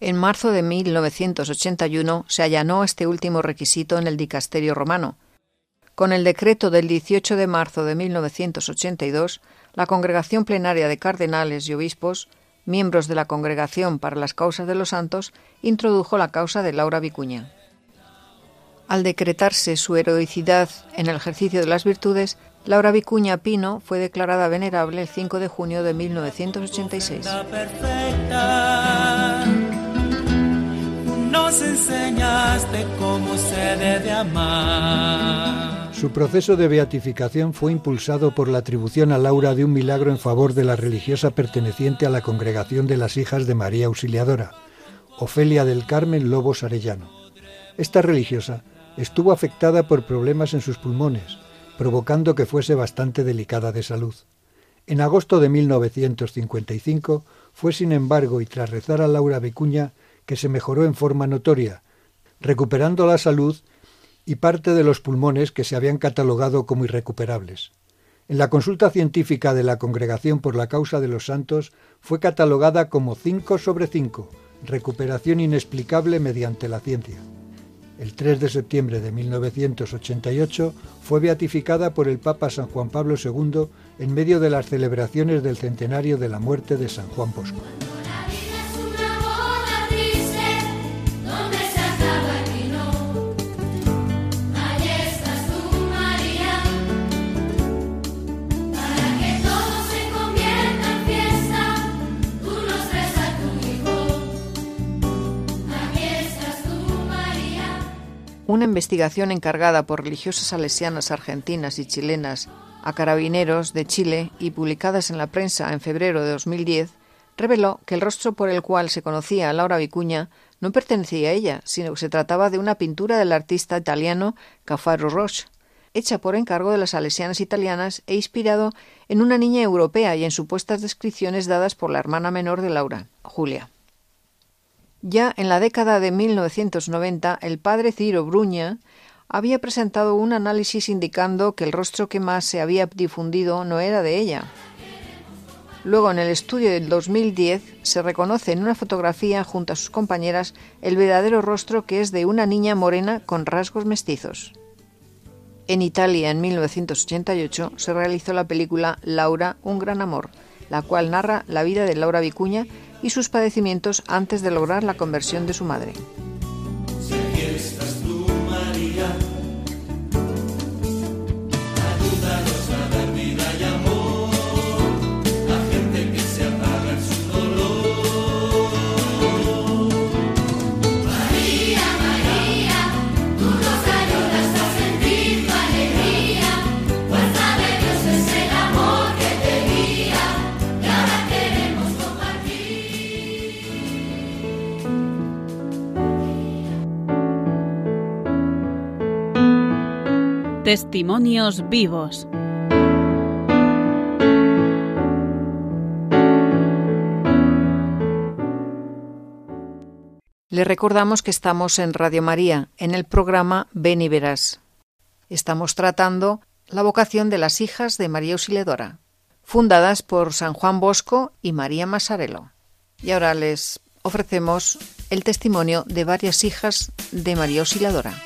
En marzo de 1981 se allanó este último requisito en el dicasterio romano. Con el decreto del 18 de marzo de 1982, la Congregación Plenaria de Cardenales y Obispos, miembros de la Congregación para las Causas de los Santos, introdujo la causa de Laura Vicuña. Al decretarse su heroicidad en el ejercicio de las virtudes, Laura Vicuña Pino fue declarada venerable el 5 de junio de 1986 nos enseñaste cómo se debe amar. Su proceso de beatificación fue impulsado por la atribución a Laura de un milagro en favor de la religiosa perteneciente a la congregación de las hijas de María Auxiliadora, Ofelia del Carmen Lobos Arellano. Esta religiosa estuvo afectada por problemas en sus pulmones, provocando que fuese bastante delicada de salud. En agosto de 1955 fue, sin embargo, y tras rezar a Laura Vicuña, que se mejoró en forma notoria, recuperando la salud y parte de los pulmones que se habían catalogado como irrecuperables. En la consulta científica de la Congregación por la Causa de los Santos fue catalogada como 5 sobre 5, recuperación inexplicable mediante la ciencia. El 3 de septiembre de 1988 fue beatificada por el Papa San Juan Pablo II en medio de las celebraciones del centenario de la muerte de San Juan Bosco. Investigación encargada por religiosas salesianas argentinas y chilenas a carabineros de Chile y publicadas en la prensa en febrero de 2010 reveló que el rostro por el cual se conocía a Laura Vicuña no pertenecía a ella, sino que se trataba de una pintura del artista italiano Cafaro Roche, hecha por encargo de las salesianas italianas e inspirado en una niña europea y en supuestas descripciones dadas por la hermana menor de Laura, Julia. Ya en la década de 1990, el padre Ciro Bruña había presentado un análisis indicando que el rostro que más se había difundido no era de ella. Luego, en el estudio del 2010, se reconoce en una fotografía junto a sus compañeras el verdadero rostro que es de una niña morena con rasgos mestizos. En Italia, en 1988, se realizó la película Laura, un gran amor, la cual narra la vida de Laura Vicuña y sus padecimientos antes de lograr la conversión de su madre. Testimonios vivos. Le recordamos que estamos en Radio María, en el programa Ven y Verás. Estamos tratando la vocación de las hijas de María Auxiliadora, fundadas por San Juan Bosco y María Masarelo. Y ahora les ofrecemos el testimonio de varias hijas de María Auxiliadora.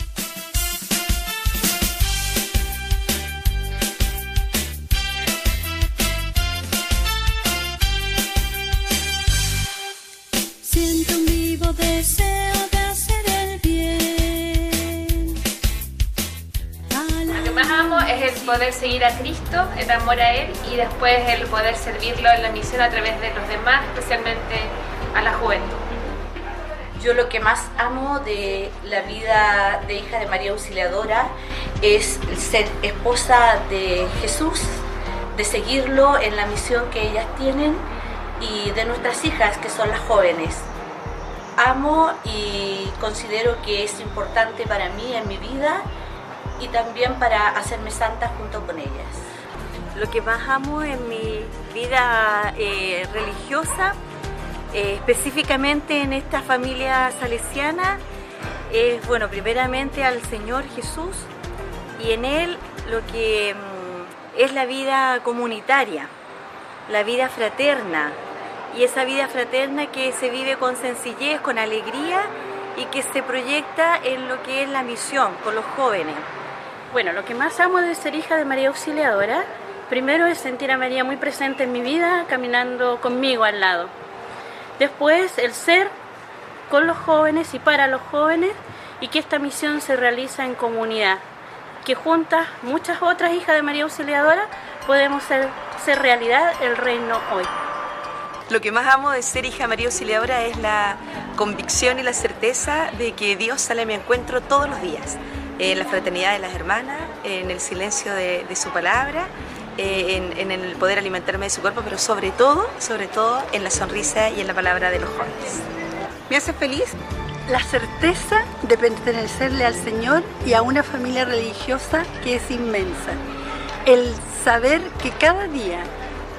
Poder seguir a Cristo, el amor a Él y después el poder servirlo en la misión a través de los demás, especialmente a la juventud. Yo lo que más amo de la vida de hija de María Auxiliadora es ser esposa de Jesús, de seguirlo en la misión que ellas tienen y de nuestras hijas que son las jóvenes. Amo y considero que es importante para mí en mi vida y también para hacerme santa junto con ellas. Lo que más amo en mi vida eh, religiosa, eh, específicamente en esta familia salesiana, es, bueno, primeramente al Señor Jesús y en Él lo que mm, es la vida comunitaria, la vida fraterna, y esa vida fraterna que se vive con sencillez, con alegría y que se proyecta en lo que es la misión con los jóvenes. Bueno, lo que más amo de ser hija de María Auxiliadora, primero es sentir a María muy presente en mi vida, caminando conmigo al lado. Después, el ser con los jóvenes y para los jóvenes y que esta misión se realiza en comunidad, que juntas muchas otras hijas de María Auxiliadora podemos ser, realidad el reino hoy. Lo que más amo de ser hija María Auxiliadora es la convicción y la certeza de que Dios sale a mi encuentro todos los días, en la fraternidad de las hermanas, en el silencio de, de su palabra, eh, en, en, el poder alimentarme de su cuerpo, pero sobre todo, sobre todo en la sonrisa y en la palabra de los jóvenes. Me hace feliz la certeza de pertenecerle al Señor y a una familia religiosa que es inmensa. El saber que cada día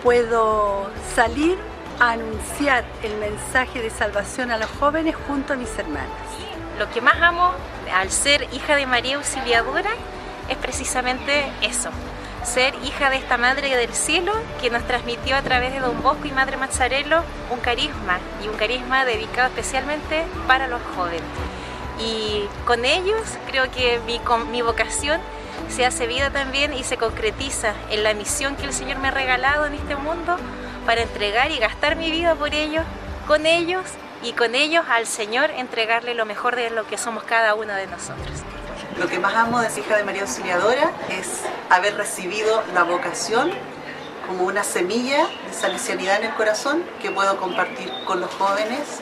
puedo salir a anunciar el mensaje de salvación a los jóvenes junto a mis hermanas. Lo que más amo al ser hija de María Auxiliadora es precisamente eso, ser hija de esta Madre del Cielo que nos transmitió a través de Don Bosco y Madre Mazzarello un carisma y un carisma dedicado especialmente para los jóvenes. Y con ellos creo que mi, mi vocación se hace vida también y se concretiza en la misión que el Señor me ha regalado en este mundo para entregar y gastar mi vida por ellos, con ellos y con ellos al Señor entregarle lo mejor de lo que somos cada uno de nosotros. Lo que más amo de ser hija de María Auxiliadora es haber recibido la vocación como una semilla de salesianidad en el corazón que puedo compartir con los jóvenes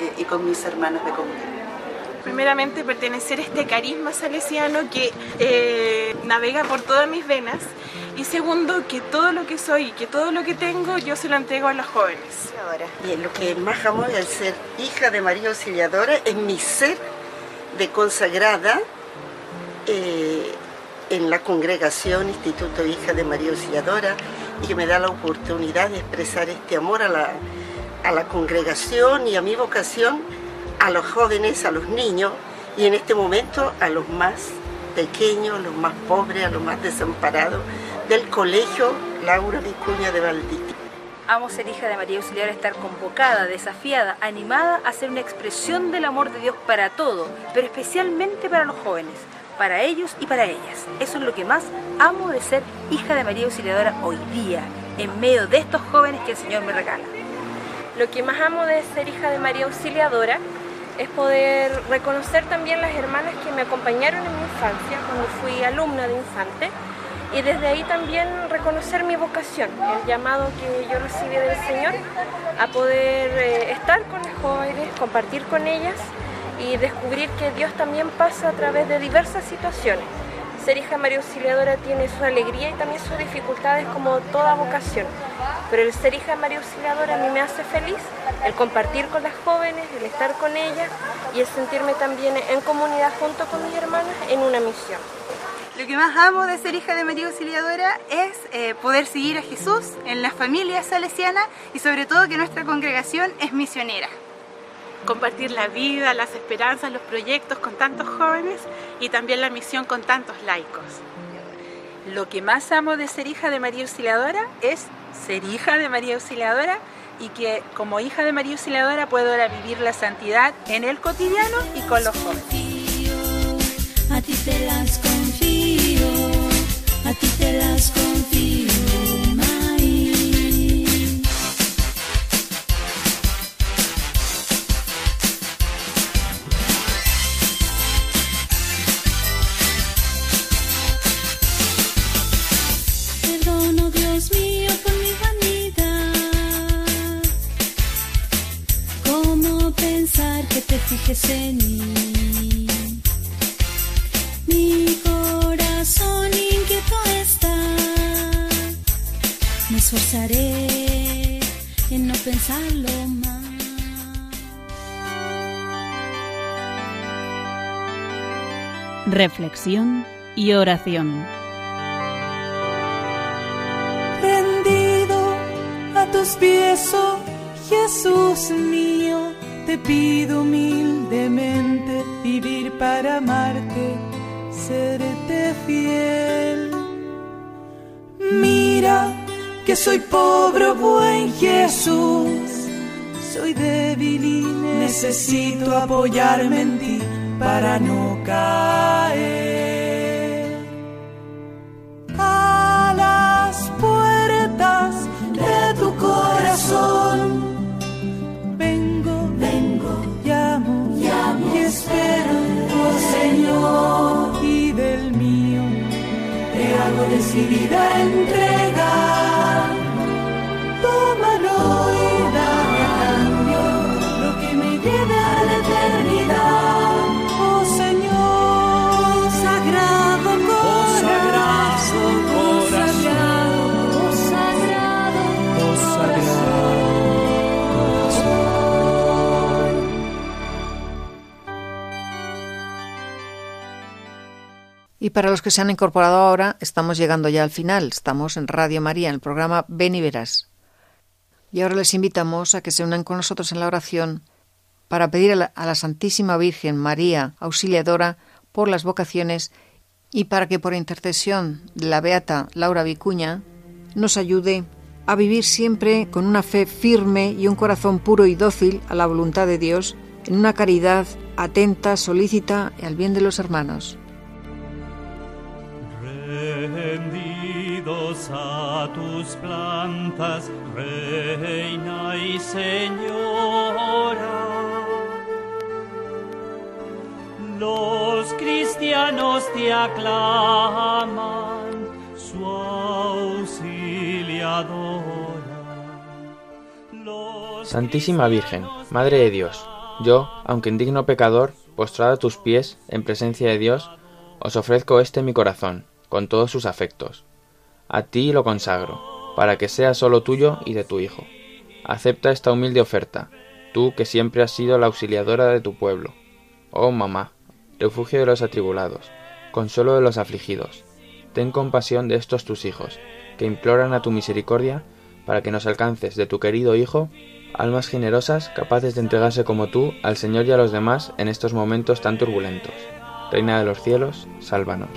eh, y con mis hermanas de comunidad. Primeramente pertenecer a este carisma salesiano que eh, navega por todas mis venas y segundo que todo lo que soy, que todo lo que tengo yo se lo entrego a los jóvenes. Lo que más amo al ser hija de María Auxiliadora es mi ser de consagrada eh, en la congregación Instituto Hija de María Auxiliadora y que me da la oportunidad de expresar este amor a la, a la congregación y a mi vocación, a los jóvenes, a los niños y en este momento a los más pequeños, los más pobres, a los más desamparados del colegio Laura Vicuña de Valdivia. Amo ser hija de María Auxiliadora, estar convocada, desafiada, animada a ser una expresión del amor de Dios para todo, pero especialmente para los jóvenes para ellos y para ellas. Eso es lo que más amo de ser hija de María Auxiliadora hoy día, en medio de estos jóvenes que el Señor me regala. Lo que más amo de ser hija de María Auxiliadora es poder reconocer también las hermanas que me acompañaron en mi infancia, cuando fui alumna de infante, y desde ahí también reconocer mi vocación, el llamado que yo recibí del Señor a poder eh, estar con las jóvenes, compartir con ellas y descubrir que Dios también pasa a través de diversas situaciones. Ser hija María Auxiliadora tiene su alegría y también sus dificultades como toda vocación, pero el ser hija María Auxiliadora a mí me hace feliz, el compartir con las jóvenes, el estar con ellas y el sentirme también en comunidad junto con mis hermanas en una misión. Lo que más amo de ser hija de María Auxiliadora es eh, poder seguir a Jesús en la familia salesiana y sobre todo que nuestra congregación es misionera compartir la vida, las esperanzas, los proyectos con tantos jóvenes y también la misión con tantos laicos. Lo que más amo de ser hija de María Auxiliadora es ser hija de María Auxiliadora y que como hija de María Auxiliadora puedo ahora vivir la santidad en el cotidiano y con los jóvenes ti te las confirmo, Maíz. Perdono, Dios mío, por mi vanidad. ¿Cómo pensar que te fijes en mí? Pensarlo más. Reflexión y oración. rendido a tus pies, oh Jesús mío, te pido humildemente vivir para amarte, serte fiel. Mira que soy pobre, buen Jesús, soy débil y necesito apoyarme en ti para no caer a las puertas de tu corazón. Vengo, vengo, llamo, llamo y espero, oh Señor, y del mío te hago decidida entrega. Para los que se han incorporado ahora, estamos llegando ya al final. Estamos en Radio María, en el programa Ven y Verás. Y ahora les invitamos a que se unan con nosotros en la oración para pedir a la, a la Santísima Virgen María Auxiliadora por las vocaciones y para que por intercesión de la Beata Laura Vicuña nos ayude a vivir siempre con una fe firme y un corazón puro y dócil a la voluntad de Dios, en una caridad atenta, solícita al bien de los hermanos. Rendidos a tus plantas, Reina y Señora. Los cristianos te aclaman, su auxiliadora. Santísima Virgen, Madre de Dios, yo, aunque indigno pecador, postrado a tus pies, en presencia de Dios, os ofrezco este mi corazón, con todos sus afectos. A ti lo consagro, para que sea solo tuyo y de tu Hijo. Acepta esta humilde oferta, tú que siempre has sido la auxiliadora de tu pueblo. Oh mamá, refugio de los atribulados, consuelo de los afligidos, ten compasión de estos tus hijos, que imploran a tu misericordia para que nos alcances de tu querido Hijo almas generosas capaces de entregarse como tú al Señor y a los demás en estos momentos tan turbulentos. Reina de los cielos, sálvanos.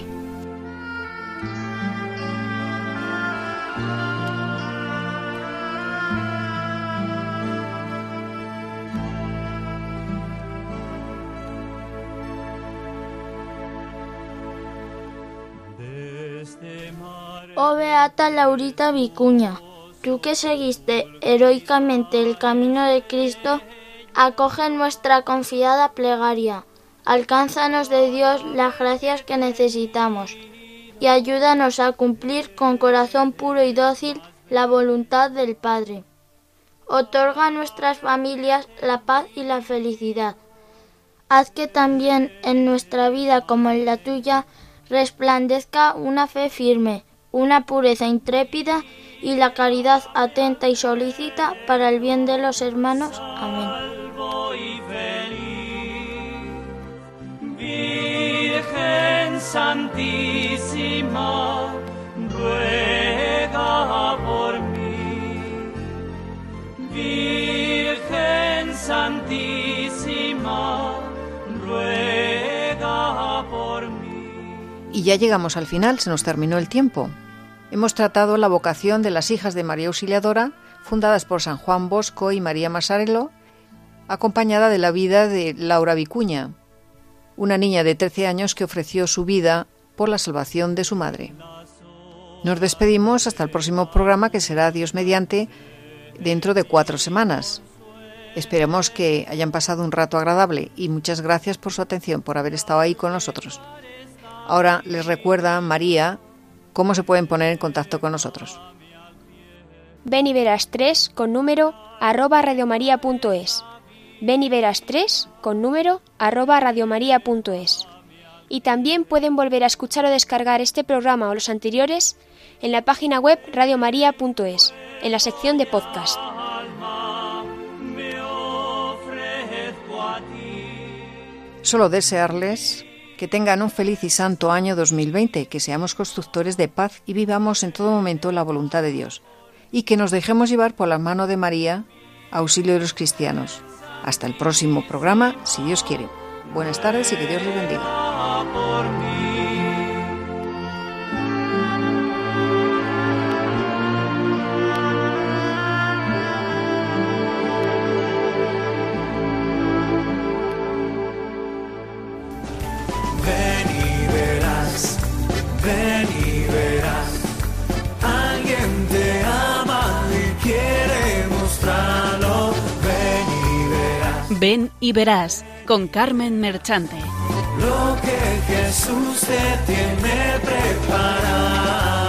Laurita Vicuña, tú que seguiste heroicamente el camino de Cristo, acoge nuestra confiada plegaria, alcánzanos de Dios las gracias que necesitamos y ayúdanos a cumplir con corazón puro y dócil la voluntad del Padre. Otorga a nuestras familias la paz y la felicidad. Haz que también en nuestra vida como en la tuya resplandezca una fe firme, una pureza intrépida y la caridad atenta y solícita para el bien de los hermanos. Amén. Virgen Santísima, ruega por mí. Virgen Santísima, ruega por mí. Y ya llegamos al final, se nos terminó el tiempo. Hemos tratado la vocación de las hijas de María Auxiliadora, fundadas por San Juan Bosco y María Masarelo, acompañada de la vida de Laura Vicuña, una niña de 13 años que ofreció su vida por la salvación de su madre. Nos despedimos hasta el próximo programa que será Dios mediante dentro de cuatro semanas. Esperemos que hayan pasado un rato agradable y muchas gracias por su atención, por haber estado ahí con nosotros. Ahora les recuerda María cómo se pueden poner en contacto con nosotros. Ven y verás 3 con número arroba radiomaria.es. Ven y verás 3 con número arroba radiomaria.es. Y también pueden volver a escuchar o descargar este programa o los anteriores en la página web radiomaria.es, en la sección de podcast. Solo desearles que tengan un feliz y santo año 2020, que seamos constructores de paz y vivamos en todo momento la voluntad de Dios, y que nos dejemos llevar por la mano de María, auxilio de los cristianos. Hasta el próximo programa, si Dios quiere. Buenas tardes y que Dios les bendiga. Ven y verás. Alguien te ama y quiere mostrarlo. Ven y verás Ven y verás con Carmen Merchante. lo que Jesús te tiene preparado.